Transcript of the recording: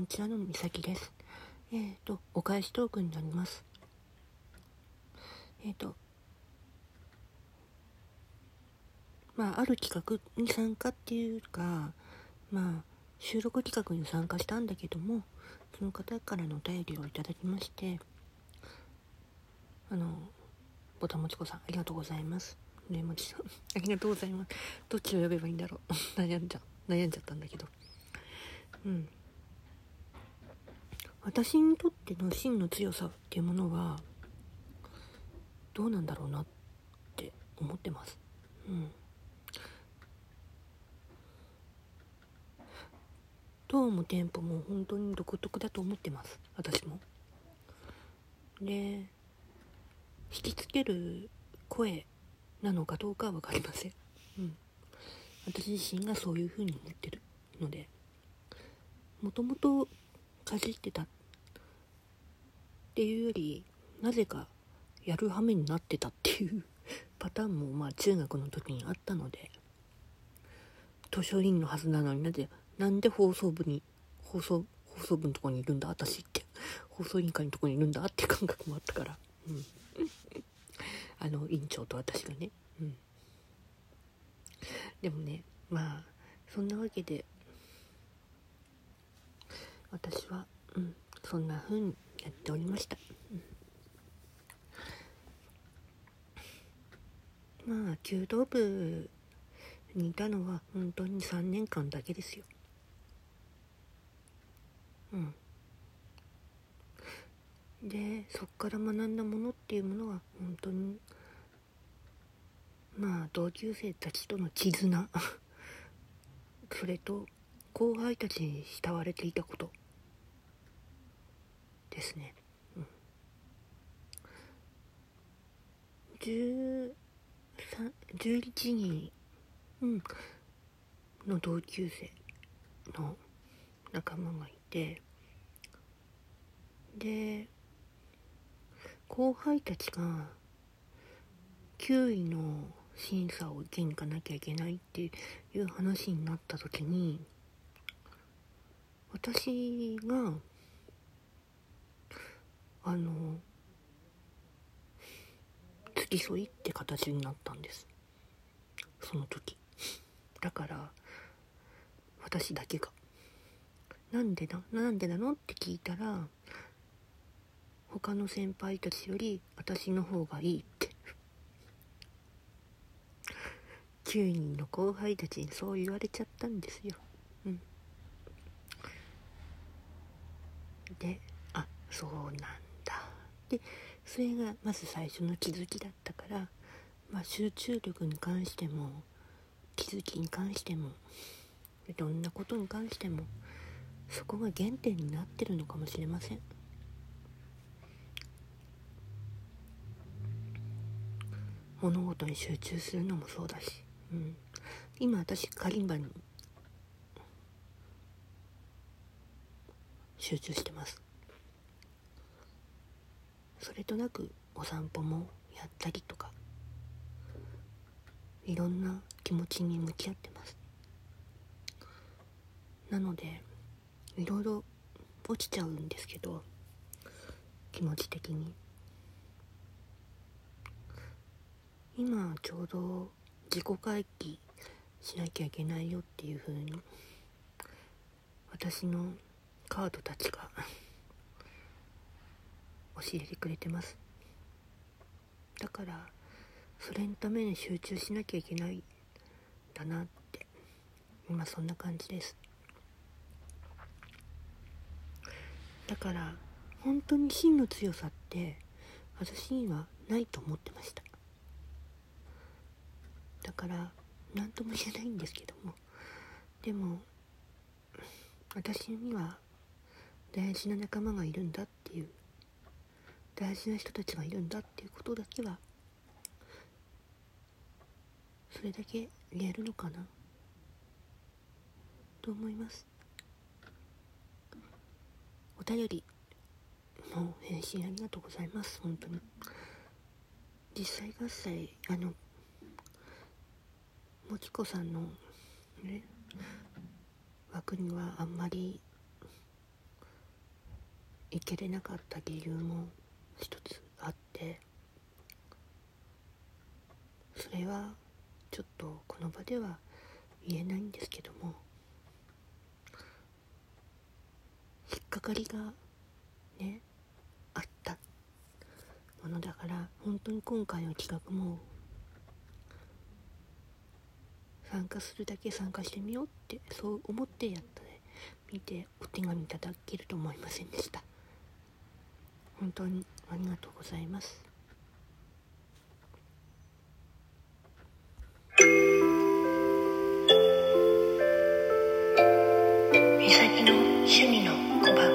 こちはのみさきです。えっ、ー、と、お返しトークになります。えっ、ー、と、まあ、ある企画に参加っていうか、まあ、収録企画に参加したんだけども、その方からのお便りをいただきまして、あの、ぼたもちこさん、ありがとうございます。ねもちさん、ありがとうございます。どっちを呼べばいいんだろう。悩んじゃ、悩んじゃったんだけど。うん。私にとっての真の強さっていうものはどうなんだろうなって思ってます。うん。トーンもテンポも本当に独特だと思ってます私も。で引きつける声なのかどうかは分かりません。うん。私自身がそういう風に思ってるのでもともとかじってたっていうよりなぜかやる羽目になってたっていう パターンもまあ中学の時にあったので図書委員のはずなのになぜなんで放送部に放送放送部のとこにいるんだ私って。放送委員会のとこにいるんだって感覚もあったから、うん、あの委員長と私がね、うん、でもねまあそんなわけで私は、うん、そんな風にやっておりました、うん、まあ弓道部にいたのは本当に3年間だけですよ。うん。でそっから学んだものっていうものは本当にまあ同級生たちとの絆。それと後輩たちに慕われていたこと。ですね。うん、11人、うん、の同級生の仲間がいてで後輩たちが9位の審査を受けに行かなきゃいけないっていう話になった時に私があの付き添いって形になったんです。その時。だから私だけが。なんでだなんでなのって聞いたら他の先輩たちより私の方がいいって。9人の後輩たちにそう言われちゃったんですよ。うん。であそうなんでそれがまず最初の気づきだったから、まあ、集中力に関しても気づきに関してもいろんなことに関してもそこが原点になってるのかもしれません。物事に集中するのもそうだし、うん、今私カリンバに集中してます。それとなくお散歩もやったりとかいろんな気持ちに向き合ってます。なのでいろいろ落ちちゃうんですけど気持ち的に。今ちょうど自己回帰しなきゃいけないよっていう風に私のカードたちが教えてくれてます。だからそれのために集中しなきゃいけないんだなって今そんな感じです。だから本当に真の強さって私にはないと思ってました。だから何とも言えないんですけども。でも私には大事な仲間がいるんだっていう大事な人たちがいるんだっていうことだけはそれだけ言えるのかな？と思います。お便りの返信ありがとうございます。本当に。実際合切あのもちこさんのね枠にはあんまり行けれなかった理由も一つあってそれはちょっとこの場では言えないんですけども引っかかりがねあったものだから本当に今回の企画も参加するだけ参加してみようってそう思ってやったね。見てお手紙いただけると思いませんでした。本当にありがとうございます。美咲の趣味の小箱